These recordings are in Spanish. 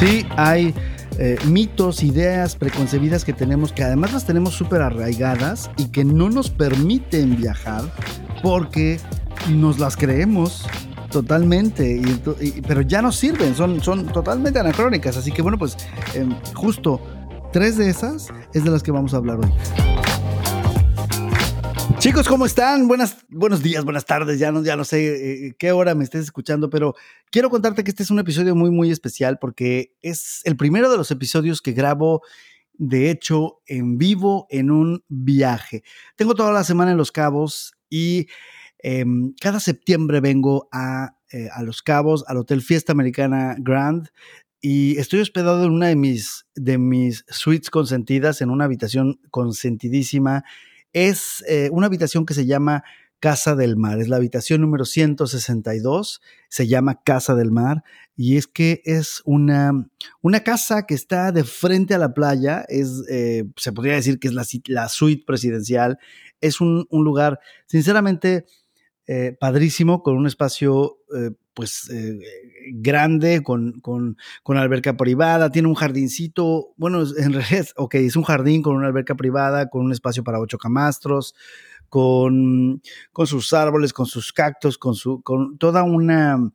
Sí, hay eh, mitos, ideas preconcebidas que tenemos, que además las tenemos súper arraigadas y que no nos permiten viajar porque nos las creemos totalmente, pero ya no sirven, son, son totalmente anacrónicas. Así que bueno, pues em, justo tres de esas es de las que vamos a hablar hoy. Chicos, ¿cómo están? Buenas, buenos días, buenas tardes. Ya no, ya no sé eh, qué hora me estés escuchando, pero quiero contarte que este es un episodio muy, muy especial porque es el primero de los episodios que grabo, de hecho, en vivo en un viaje. Tengo toda la semana en Los Cabos y em, cada septiembre vengo a, eh, a Los Cabos, al Hotel Fiesta Americana Grand y estoy hospedado en una de mis, de mis suites consentidas, en una habitación consentidísima es eh, una habitación que se llama Casa del Mar. Es la habitación número 162, se llama Casa del Mar y es que es una, una casa que está de frente a la playa, es, eh, se podría decir que es la, la suite presidencial, es un, un lugar sinceramente eh, padrísimo, con un espacio pues grande, con, con, con, alberca privada, tiene un jardincito, bueno, en realidad, ok, es un jardín con una alberca privada, con un espacio para ocho camastros, con, con sus árboles, con sus cactos, con, su, con toda una,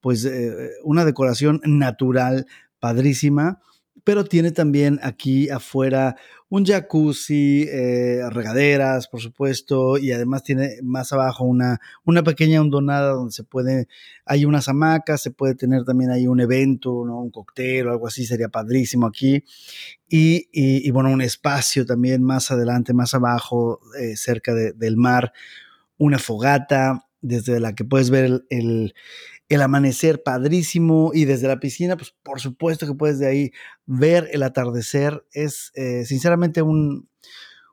pues, eh, una decoración natural padrísima pero tiene también aquí afuera un jacuzzi, eh, regaderas, por supuesto, y además tiene más abajo una, una pequeña hondonada donde se puede, hay unas hamacas, se puede tener también ahí un evento, ¿no? un cóctel o algo así, sería padrísimo aquí. Y, y, bueno, un espacio también más adelante, más abajo, eh, cerca del mar, una fogata desde la que puedes ver el, el amanecer padrísimo y desde la piscina, pues por supuesto que puedes de ahí ver el atardecer. Es eh, sinceramente un,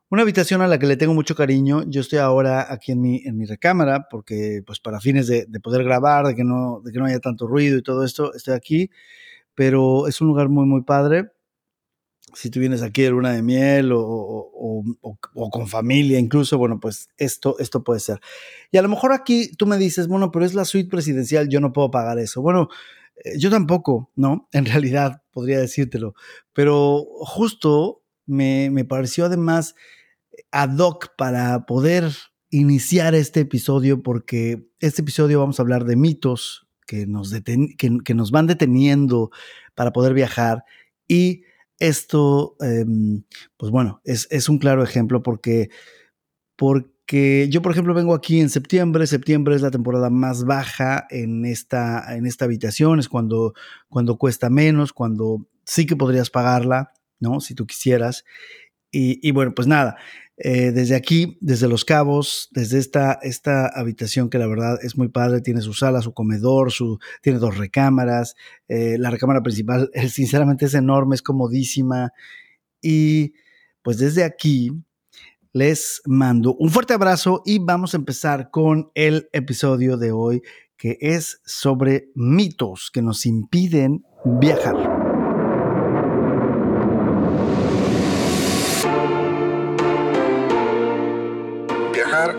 una habitación a la que le tengo mucho cariño. Yo estoy ahora aquí en mi, en mi recámara porque pues para fines de, de, poder grabar, de que, no, de que no haya tanto ruido y todo esto, estoy aquí. Pero es un lugar muy, muy padre si tú vienes aquí de luna de miel o, con familia incluso, bueno, pues esto, esto puede ser. Y a lo mejor aquí tú me dices, bueno, pero es la suite presidencial, yo no puedo pagar eso. Bueno, eh, yo tampoco, ¿no? En realidad, podría decírtelo. Pero justo me, me pareció además ad hoc para poder iniciar este episodio, porque este episodio vamos a hablar de mitos que nos, que nos van deteniendo para poder viajar y esto, em, pues bueno, es, un claro ejemplo porque, porque yo, por ejemplo, vengo aquí en septiembre. Septiembre es la temporada más baja en esta, en esta habitación, es cuando, cuando cuesta menos, cuando sí que podrías pagarla, ¿no? Si tú quisieras. Y bueno, pues nada, eh, desde aquí, desde Los Cabos, desde esta, esta habitación que la verdad es muy padre, tiene su sala, su comedor, tiene dos recámaras, eh, la recámara principal sinceramente es enorme, es comodísima y pues desde aquí les mando un fuerte abrazo y vamos a empezar con el episodio de hoy que es sobre mitos que nos impiden viajar.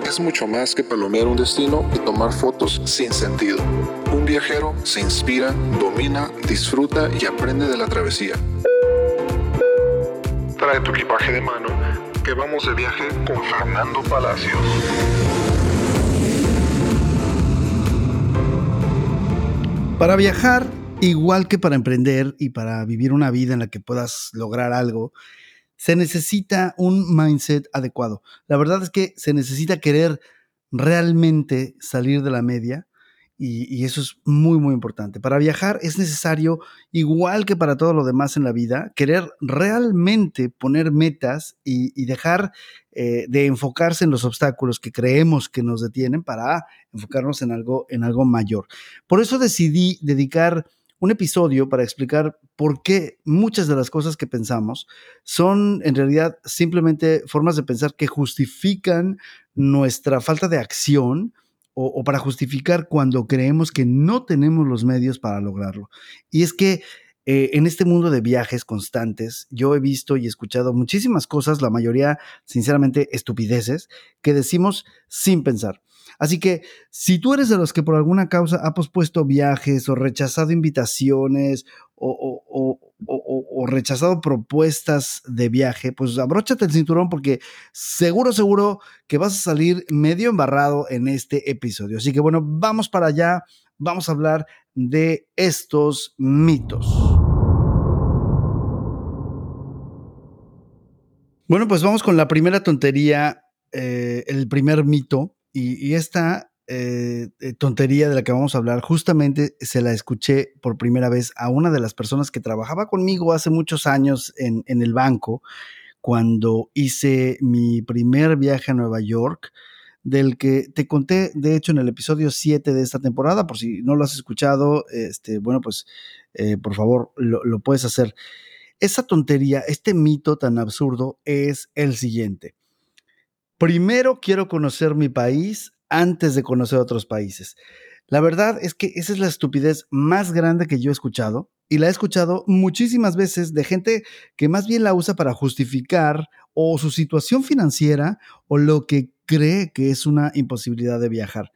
Es mucho más que palomear un destino y tomar fotos sin sentido. Un viajero se inspira, domina, disfruta y aprende de la travesía. Trae tu equipaje de mano, que vamos de viaje con Fernando Palacios. Para viajar, igual que para emprender y para vivir una vida en la que puedas lograr algo, se necesita un mindset adecuado. La verdad es que se necesita querer realmente salir de la media y, eso es muy, muy importante. Para viajar es necesario, igual que para todo lo demás en la vida, querer realmente poner metas y, dejar eh, de enfocarse en los obstáculos que creemos que nos detienen para enfocarnos en algo, en algo mayor. Por eso decidí dedicar un episodio para explicar por qué muchas de las cosas que pensamos son en realidad simplemente formas de pensar que justifican nuestra falta de acción o, para justificar cuando creemos que no tenemos los medios para lograrlo. Y es que eh, en este mundo de viajes constantes, yo he visto y escuchado muchísimas cosas, la mayoría, sinceramente, estupideces, que decimos sin pensar. Así que si tú eres de los que por alguna causa ha pospuesto viajes o rechazado invitaciones o, rechazado propuestas de viaje, pues abróchate el cinturón porque seguro, seguro que vas a salir medio embarrado en este episodio. Así que bueno, vamos para allá, vamos a hablar de estos mitos. Bueno, pues vamos con la primera tontería, eh, el primer mito, y esta eh, eh, tontería de la que vamos a hablar, justamente se la escuché por primera vez a una de las personas que trabajaba conmigo hace muchos años en, el banco, cuando hice mi primer viaje a Nueva York, del que te conté, de hecho, en el episodio 7 de esta temporada, por si no lo has escuchado, este, bueno, pues eh, por favor lo, lo puedes hacer. Esa tontería, este mito tan absurdo es el siguiente. Primero quiero conocer mi país antes de conocer otros países. La verdad es que esa es la estupidez más grande que yo he escuchado y la he escuchado muchísimas veces de gente que más bien la usa para justificar o su situación financiera o lo que cree que es una imposibilidad de viajar.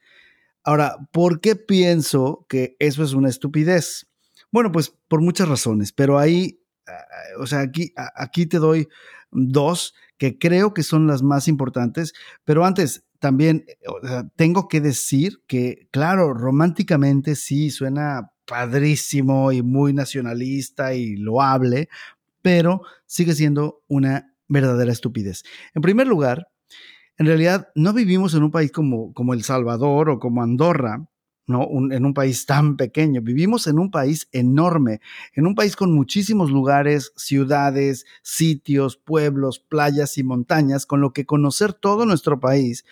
Ahora, ¿por qué pienso que eso es una estupidez? Bueno, pues por muchas razones, pero ahí, ah, o sea, aquí, aquí te doy dos que creo que son las más importantes, pero antes, también tengo que decir que, claro, románticamente sí suena padrísimo y muy nacionalista y loable, pero sigue siendo una verdadera estupidez. En primer lugar, en realidad no vivimos en un país como, como El Salvador o como Andorra, ¿no? en un país tan pequeño. Vivimos en un país enorme, en un país con muchísimos lugares, ciudades, sitios, pueblos, playas y montañas, con lo que conocer todo nuestro país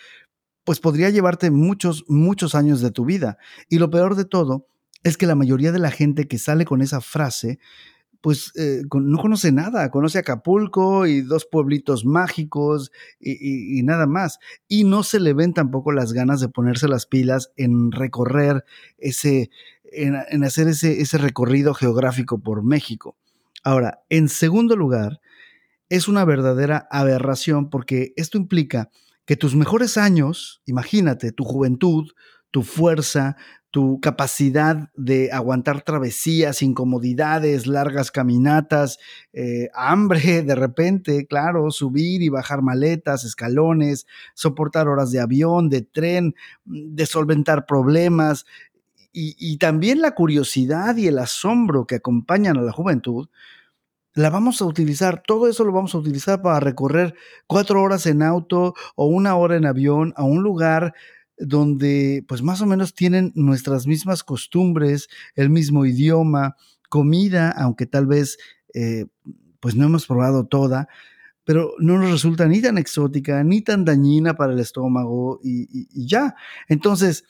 pues podría llevarte muchos, muchos años de tu vida. Y lo peor de todo es que la mayoría de la gente que sale con esa frase, pues eh, no conoce nada, conoce Acapulco y dos pueblitos mágicos y, nada más. Y no se le ven tampoco las ganas de ponerse las pilas en recorrer ese, en, hacer ese, ese recorrido geográfico por México. Ahora, en segundo lugar, es una verdadera aberración porque esto implica que tus mejores años, imagínate, tu juventud, tu fuerza, tu capacidad de aguantar travesías, incomodidades, largas caminatas, eh, hambre de repente, claro, subir y bajar maletas, escalones, soportar horas de avión, de tren, de solventar problemas, y también la curiosidad y el asombro que acompañan a la juventud, la vamos a utilizar, todo eso lo vamos a utilizar para recorrer cuatro horas en auto o una hora en avión a un lugar donde pues más o menos tienen nuestras mismas costumbres, el mismo idioma, comida, aunque tal vez eh, pues no hemos probado toda, pero no nos resulta ni tan exótica, ni tan dañina para el estómago y ya. Entonces,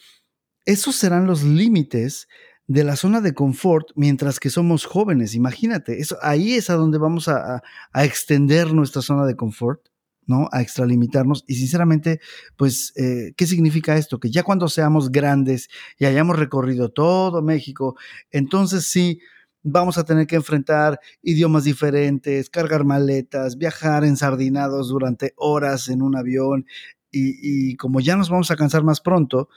esos serán los límites de la zona de confort mientras que somos jóvenes. Imagínate, eso, ahí es a donde vamos a, extender nuestra zona de confort. ¿No? A extralimitarnos. Y sinceramente, pues, eh, ¿qué significa esto? Que ya cuando seamos grandes y hayamos recorrido todo México, entonces sí vamos a tener que enfrentar idiomas diferentes, cargar maletas, viajar ensardinados durante horas en un avión. Y, como ya nos vamos a cansar más pronto,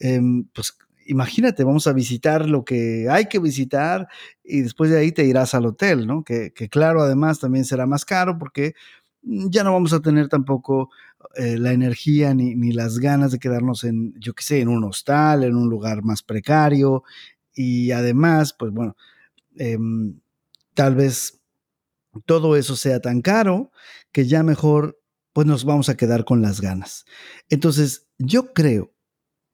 em, pues imagínate, vamos a visitar lo que hay que visitar y después de ahí te irás al hotel, ¿no? Que, claro, además también será más caro porque ya no vamos a tener tampoco eh, la energía ni, las ganas de quedarnos en, yo qué sé, en un hostal, en un lugar más precario y además, pues bueno, em, tal vez todo eso sea tan caro que ya mejor pues nos vamos a quedar con las ganas. Entonces, yo creo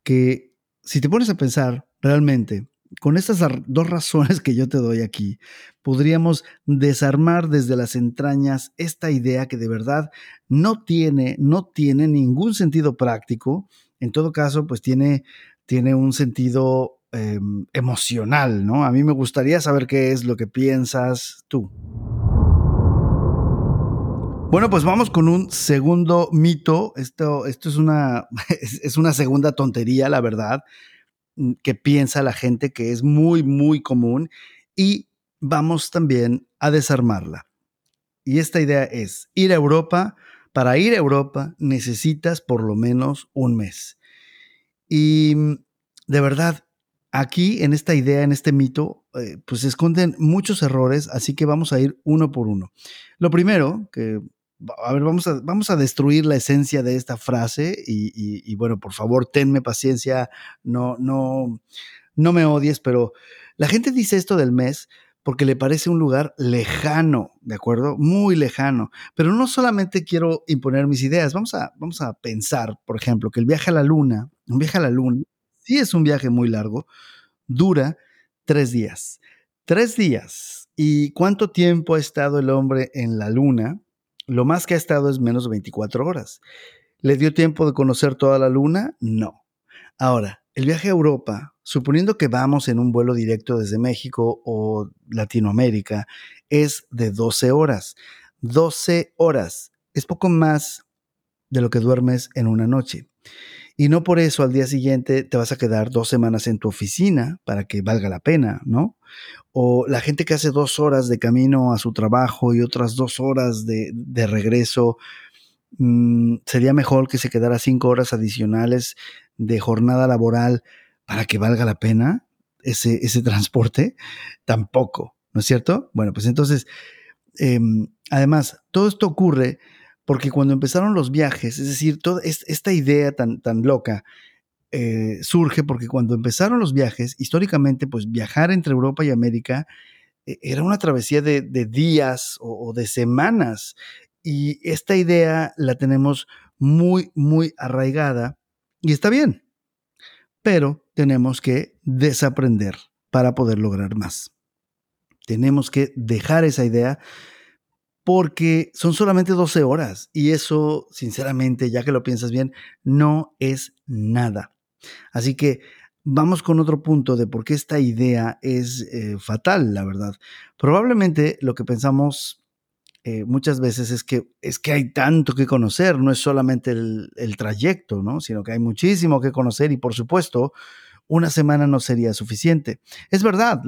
que si te pones a pensar realmente, con estas dos razones que yo te doy aquí, podríamos desarmar desde las entrañas esta idea que de verdad no tiene, no tiene ningún sentido práctico. En todo caso, pues tiene, tiene un sentido em, emocional, ¿no? A mí me gustaría saber qué es lo que piensas tú. Bueno, pues vamos con un segundo mito. Esto, esto es, una, es una segunda tontería, la verdad, que piensa la gente que es muy, muy común y vamos también a desarmarla. Y esta idea es ir a Europa. Para ir a Europa necesitas por lo menos un mes. Y mm, de verdad, aquí en esta idea, en este mito, eh, pues se esconden muchos errores, así que vamos a ir uno por uno. Lo primero, que, a ver, vamos a, vamos a destruir la esencia de esta frase y, y bueno, por favor, tenme paciencia, no, no, no me odies, pero la gente dice esto del mes porque le parece un lugar lejano, ¿de acuerdo? Muy lejano. Pero no solamente quiero imponer mis ideas, vamos a, vamos a pensar, por ejemplo, que el viaje a la luna, un viaje a la luna, sí es un viaje muy largo, dura tres días. Tres días. ¿Y cuánto tiempo ha estado el hombre en la luna? Lo más que ha estado es menos de 24 horas. ¿Le dio tiempo de conocer toda la luna? No. Ahora, el viaje a Europa, suponiendo que vamos en un vuelo directo desde México o Latinoamérica, es de 12 horas. 12 horas. Es poco más de lo que duermes en una noche. Y no por eso al día siguiente te vas a quedar dos semanas en tu oficina para que valga la pena, ¿no? O la gente que hace dos horas de camino a su trabajo y otras dos horas de, regreso, mm, sería mejor que se quedara cinco horas adicionales de jornada laboral para que valga la pena ese, ese transporte, tampoco, ¿no es cierto? Bueno, pues entonces, em, además, todo esto ocurre porque cuando empezaron los viajes, es decir, toda esta idea tan, tan loca, eh, surge porque cuando empezaron los viajes, históricamente, pues viajar entre Europa y América eh, era una travesía de, días o, de semanas. Y esta idea la tenemos muy, muy arraigada y está bien, pero tenemos que desaprender para poder lograr más. Tenemos que dejar esa idea porque son solamente 12 horas y eso, sinceramente, ya que lo piensas bien, no es nada. Así que vamos con otro punto de por qué esta idea es eh, fatal, la verdad. Probablemente lo que pensamos eh, muchas veces es que, es que hay tanto que conocer, no es solamente el, trayecto, ¿no? sino que hay muchísimo que conocer y por supuesto una semana no sería suficiente. Es verdad,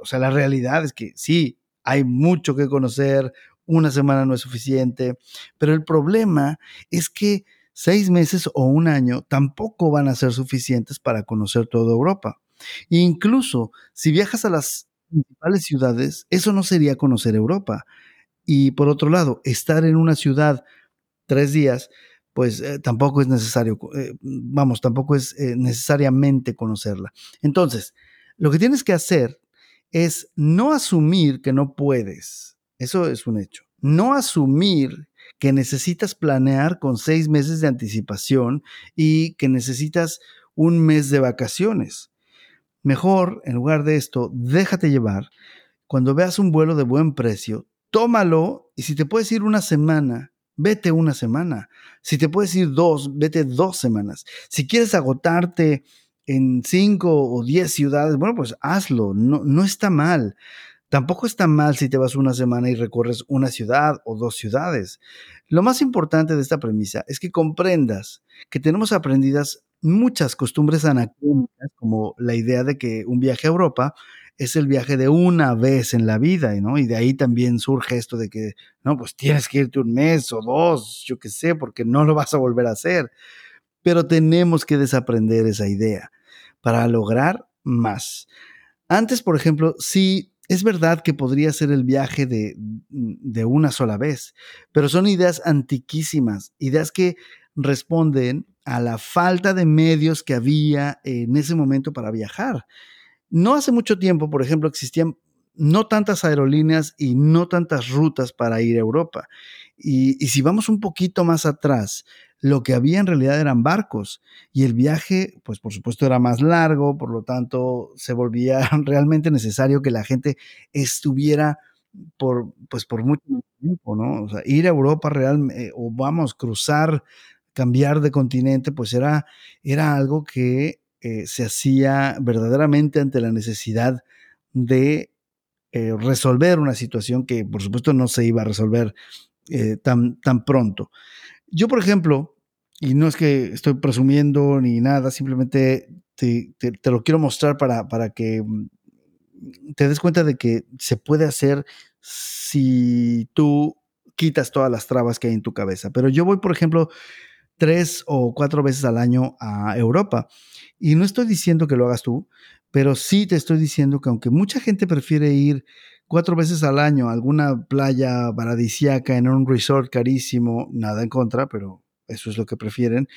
o sea, la realidad es que sí, hay mucho que conocer, una semana no es suficiente, pero el problema es que seis meses o un año tampoco van a ser suficientes para conocer toda Europa. incluso si viajas a las principales ciudades, eso no sería conocer Europa. Y por otro lado, estar en una ciudad tres días, pues eh, tampoco es necesario, eh, vamos, tampoco es eh, necesariamente conocerla. Entonces, lo que tienes que hacer es no asumir que no puedes. Eso es un hecho. No asumir que necesitas planear con seis meses de anticipación y que necesitas un mes de vacaciones. Mejor, en lugar de esto, déjate llevar. Cuando veas un vuelo de buen precio, tómalo y si te puedes ir una semana, vete una semana. Si te puedes ir dos, vete dos semanas. Si quieres agotarte en cinco o diez ciudades, bueno, pues hazlo, no, no está mal. Tampoco está mal si te vas una semana y recorres una ciudad o dos ciudades. Lo más importante de esta premisa es que comprendas que tenemos aprendidas muchas costumbres anacrónicas, como la idea de que un viaje a Europa es el viaje de una vez en la vida, ¿no? Y de ahí también surge esto de que, no, pues tienes que irte un mes o dos, yo qué sé, porque no lo vas a volver a hacer. Pero tenemos que desaprender esa idea para lograr más. Antes, por ejemplo, sí es verdad que podría ser el viaje de, de una sola vez, pero son ideas antiquísimas, ideas que responden a la falta de medios que había en ese momento para viajar. No hace mucho tiempo, por ejemplo, existían no tantas aerolíneas y no tantas rutas para ir a Europa. Y, si vamos un poquito más atrás, lo que había en realidad eran barcos y el viaje, pues por supuesto era más largo, por lo tanto se volvía realmente necesario que la gente estuviera por, pues por mucho tiempo, ¿no? O sea, ir a Europa realmente, o vamos, cruzar, cambiar de continente, pues era, era algo que eh, se hacía verdaderamente ante la necesidad de eh, resolver una situación que por supuesto no se iba a resolver eh, tan, tan pronto. Yo, por ejemplo, y no es que estoy presumiendo ni nada, simplemente te, lo quiero mostrar para, para que mm, te des cuenta de que se puede hacer si tú quitas todas las trabas que hay en tu cabeza. Pero yo voy, por ejemplo, tres o cuatro veces al año a Europa. Y no estoy diciendo que lo hagas tú, pero sí te estoy diciendo que aunque mucha gente prefiere ir cuatro veces al año alguna playa paradisiaca en un resort carísimo, nada en contra, pero eso es lo que prefieren,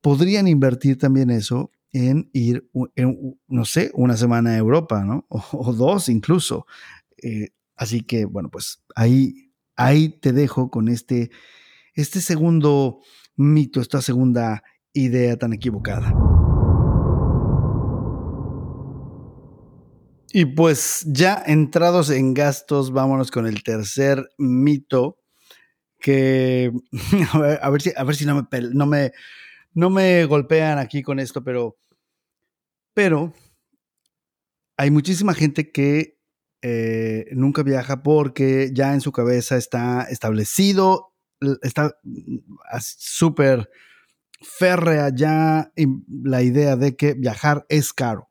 podrían invertir también eso en ir, en, no sé, una semana a Europa, ¿no? O, dos incluso. Eh, así que, bueno, pues ahí, ahí te dejo con este, este segundo mito, esta segunda idea tan equivocada. Y pues ya entrados en gastos, vámonos con el tercer mito que a ver, si, a ver si no me, no me, no me golpean aquí con esto, pero, pero hay muchísima gente que eh, nunca viaja porque ya en su cabeza está establecido, está mm, súper férrea ya la idea de que viajar es caro.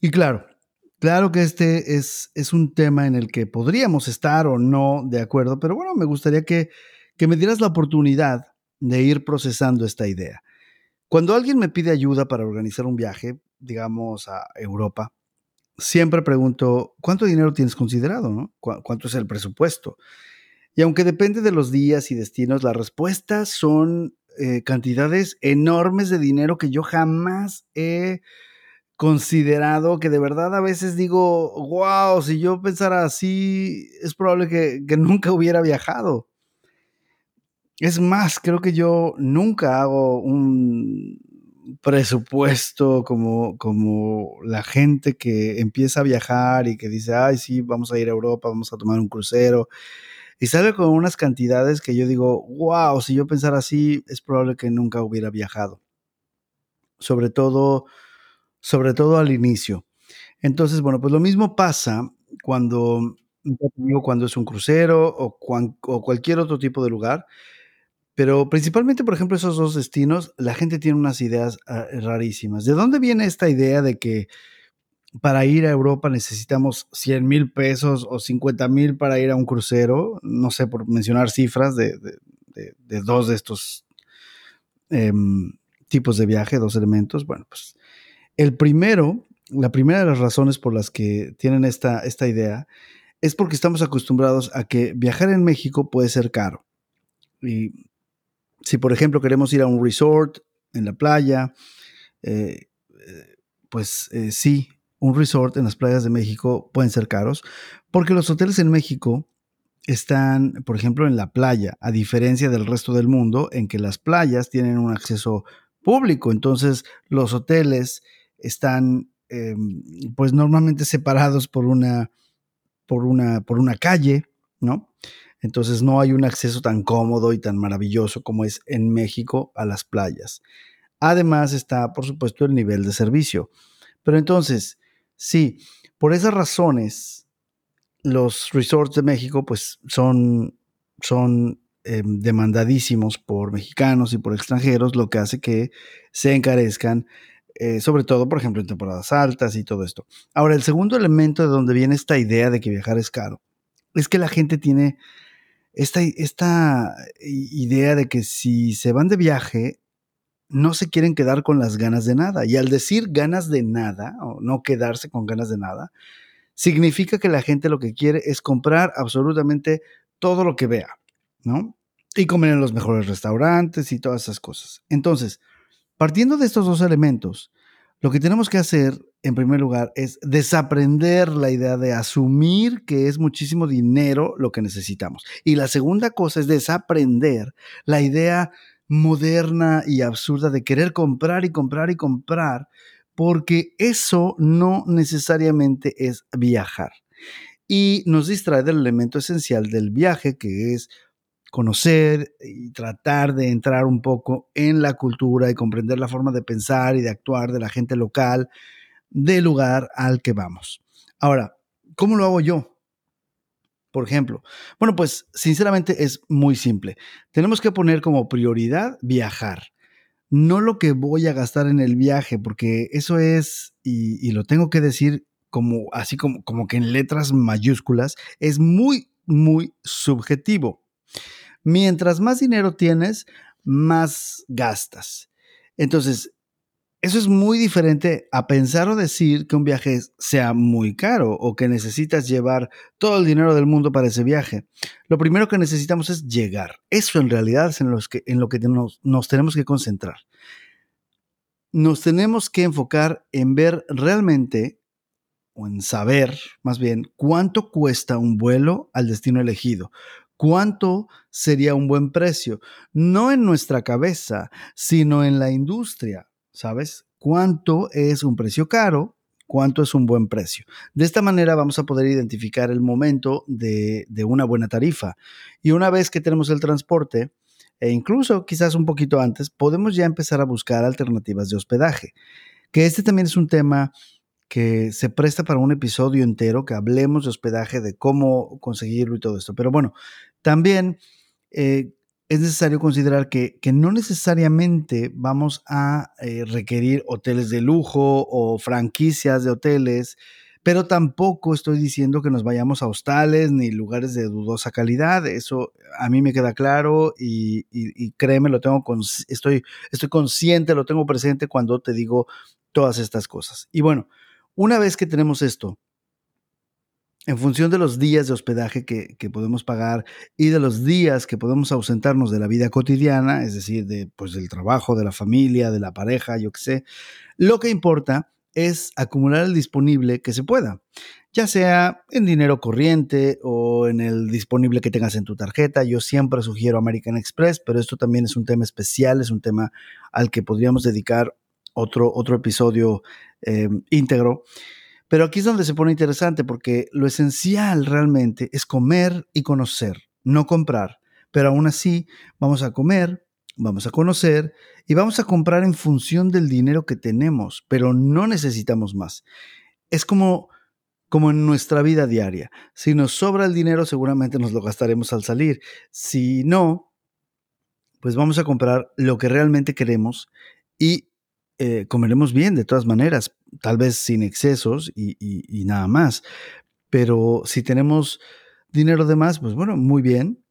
Y claro, Claro que este es, es, un tema en el que podríamos estar o no de acuerdo, pero bueno, me gustaría que, que me dieras la oportunidad de ir procesando esta idea. Cuando alguien me pide ayuda para organizar un viaje, digamos a Europa, siempre pregunto, ¿cuánto dinero tienes considerado? No? ¿Cuánto es el presupuesto? Y aunque depende de los días y destinos, las respuestas son eh, cantidades enormes de dinero que yo jamás he considerado que de verdad a veces digo, wow, si yo pensara así, es probable que, nunca hubiera viajado. Es más, creo que yo nunca hago un presupuesto como, como la gente que empieza a viajar y que dice, ay, sí, vamos a ir a Europa, vamos a tomar un crucero. Y sale con unas cantidades que yo digo, wow, si yo pensara así, es probable que nunca hubiera viajado. Sobre todo sobre todo al inicio. Entonces, bueno, pues lo mismo pasa cuando, cuando es un crucero o, o cualquier otro tipo de lugar, pero principalmente, por ejemplo, esos dos destinos, la gente tiene unas ideas ah, rarísimas. ¿De dónde viene esta idea de que para ir a Europa necesitamos 100 mil pesos o 50 mil para ir a un crucero? No sé, por mencionar cifras de, dos de estos em, tipos de viaje, dos elementos. Bueno, pues el primero, la primera de las razones por las que tienen esta, esta idea es porque estamos acostumbrados a que viajar en México puede ser caro. Y si, por ejemplo, queremos ir a un resort en la playa, eh, pues eh, sí, un resort en las playas de México pueden ser caros, porque los hoteles en México están, por ejemplo, en la playa, a diferencia del resto del mundo, en que las playas tienen un acceso público. Entonces, los hoteles están em, pues normalmente separados por una, por, una, por una calle, ¿no? Entonces no hay un acceso tan cómodo y tan maravilloso como es en México a las playas. Además está, por supuesto, el nivel de servicio. Pero entonces, sí, por esas razones, los resorts de México pues son, son em, demandadísimos por mexicanos y por extranjeros, lo que hace que se encarezcan eh, sobre todo, por ejemplo, en temporadas altas y todo esto. Ahora, el segundo elemento de donde viene esta idea de que viajar es caro, es que la gente tiene esta, esta idea de que si se van de viaje, no se quieren quedar con las ganas de nada. Y al decir ganas de nada, o no quedarse con ganas de nada, significa que la gente lo que quiere es comprar absolutamente todo lo que vea, ¿no? Y comer en los mejores restaurantes y todas esas cosas. Entonces, Partiendo de estos dos elementos, lo que tenemos que hacer, en primer lugar, es desaprender la idea de asumir que es muchísimo dinero lo que necesitamos. Y la segunda cosa es desaprender la idea moderna y absurda de querer comprar y comprar y comprar, porque eso no necesariamente es viajar. Y nos distrae del elemento esencial del viaje, que es conocer y tratar de entrar un poco en la cultura y comprender la forma de pensar y de actuar de la gente local del lugar al que vamos. Ahora, ¿cómo lo hago yo? Por ejemplo, bueno, pues sinceramente es muy simple. Tenemos que poner como prioridad viajar, no lo que voy a gastar en el viaje, porque eso es, y, lo tengo que decir como así como, como que en letras mayúsculas, es muy, muy subjetivo. Mientras más dinero tienes, más gastas. Entonces, eso es muy diferente a pensar o decir que un viaje sea muy caro o que necesitas llevar todo el dinero del mundo para ese viaje. Lo primero que necesitamos es llegar. Eso en realidad es en, que, en lo que nos, nos tenemos que concentrar. Nos tenemos que enfocar en ver realmente o en saber más bien cuánto cuesta un vuelo al destino elegido, cuánto sería un buen precio, no en nuestra cabeza, sino en la industria, ¿sabes? ¿Cuánto es un precio caro? ¿Cuánto es un buen precio? De esta manera vamos a poder identificar el momento de, una buena tarifa. Y una vez que tenemos el transporte, e incluso quizás un poquito antes, podemos ya empezar a buscar alternativas de hospedaje. Que este también es un tema que se presta para un episodio entero, que hablemos de hospedaje, de cómo conseguirlo y todo esto. Pero bueno, también eh, es necesario considerar que, no necesariamente vamos a eh, requerir hoteles de lujo o franquicias de hoteles, pero tampoco estoy diciendo que nos vayamos a hostales ni lugares de dudosa calidad. Eso a mí me queda claro y, créeme, lo tengo estoy, estoy consciente, lo tengo presente cuando te digo todas estas cosas. Y bueno, una vez que tenemos esto, en función de los días de hospedaje que, podemos pagar y de los días que podemos ausentarnos de la vida cotidiana, es decir, de, pues, del trabajo, de la familia, de la pareja, yo qué sé, lo que importa es acumular el disponible que se pueda, ya sea en dinero corriente o en el disponible que tengas en tu tarjeta. Yo siempre sugiero American Express, pero esto también es un tema especial, es un tema al que podríamos dedicar otro, otro episodio eh, íntegro. Pero aquí es donde se pone interesante porque lo esencial realmente es comer y conocer, no comprar. Pero aún así vamos a comer, vamos a conocer y vamos a comprar en función del dinero que tenemos, pero no necesitamos más. Es como como en nuestra vida diaria. Si nos sobra el dinero, seguramente nos lo gastaremos al salir. Si no, pues vamos a comprar lo que realmente queremos y eh, comeremos bien de todas maneras, tal vez sin excesos y, nada más. Pero si tenemos dinero de más, pues bueno, muy bien.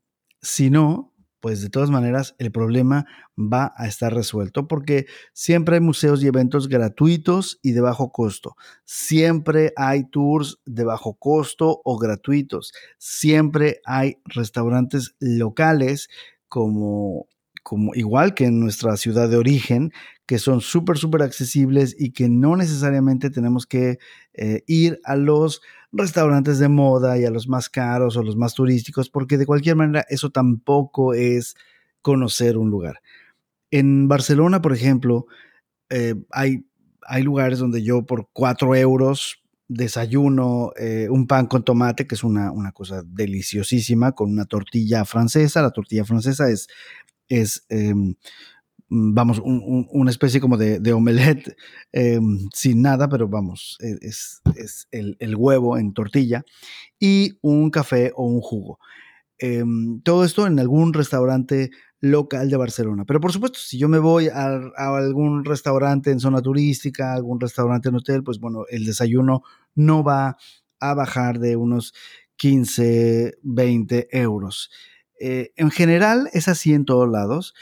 Si no, pues de todas maneras el problema va a estar resuelto porque siempre hay museos y eventos gratuitos y de bajo costo. Siempre hay tours de bajo costo o gratuitos. Siempre hay restaurantes locales como como igual que en nuestra ciudad de origen, que son súper, súper accesibles y que no necesariamente tenemos que eh, ir a los restaurantes de moda y a los más caros o los más turísticos, porque de cualquier manera eso tampoco es conocer un lugar. En Barcelona, por ejemplo, eh, hay, hay lugares donde yo por cuatro euros desayuno eh, un pan con tomate, que es una, una, cosa deliciosísima, con una tortilla francesa. La tortilla francesa es es, em, vamos, una especie como de, de omelette em, sin nada, pero vamos, e, es, el, huevo en tortilla y un café o un jugo. Em, todo esto en algún restaurante local de Barcelona. Pero por supuesto, si yo me voy a, a, algún restaurante en zona turística, algún restaurante en hotel, pues bueno, el desayuno no va a bajar de unos 15, 20 euros. Eh, en general es así en todos lados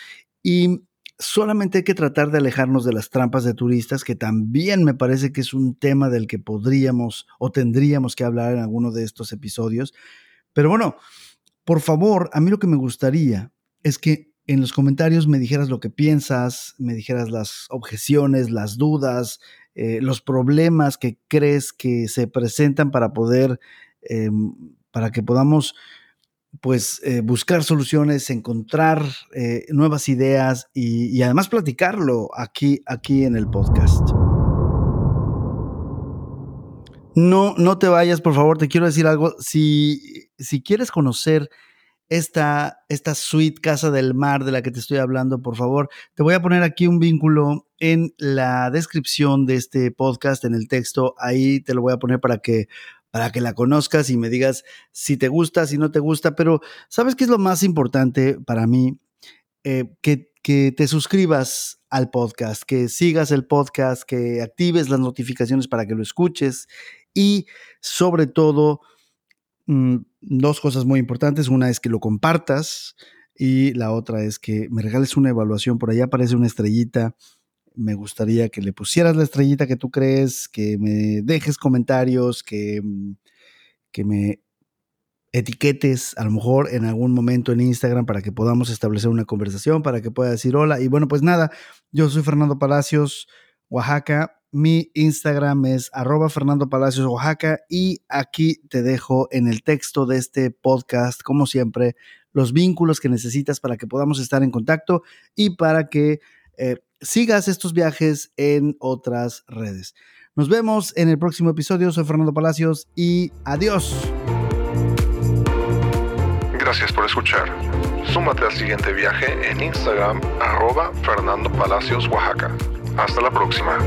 y solamente hay que tratar de alejarnos de las trampas de turistas, que también me parece que es un tema del que podríamos o tendríamos que hablar en alguno de estos episodios. Pero bueno, por favor, a mí lo que me gustaría es que en los comentarios me dijeras lo que piensas, me dijeras las objeciones, las dudas, eh, los problemas que crees que se presentan para poder, em, para que podamos pues eh, buscar soluciones, encontrar eh, nuevas ideas y, además platicarlo aquí, aquí en el podcast. No, no te vayas, por favor, te quiero decir algo. Si, si quieres conocer esta, esta suite Casa del Mar de la que te estoy hablando, por favor, te voy a poner aquí un vínculo en la descripción de este podcast, en el texto. Ahí te lo voy a poner para que para que la conozcas y me digas si te gusta, si no te gusta, pero ¿sabes qué es lo más importante para mí? Eh, que, te suscribas al podcast, que sigas el podcast, que actives las notificaciones para que lo escuches y sobre todo, mm, dos cosas muy importantes. Una es que lo compartas Y la otra es que me regales una evaluación. Por ahí aparece una estrellita. Me gustaría que le pusieras la estrellita que tú crees, que me dejes comentarios, que, mm, que me etiquetes a lo mejor en algún momento en Instagram para que podamos establecer una conversación, para que pueda decir hola. Y bueno, pues nada, yo soy Fernando Palacios, Oaxaca. Mi Instagram es arroba Fernando Palacios, Oaxaca. Y aquí te dejo en el texto de este podcast, como siempre, los vínculos que necesitas para que podamos estar en contacto y para que eh, sigas estos viajes en otras redes. Nos vemos en el próximo episodio. Soy Fernando Palacios y adiós. Gracias por escuchar. Súmate al siguiente viaje en Instagram, arroba Fernando Palacios, Oaxaca. Hasta la próxima.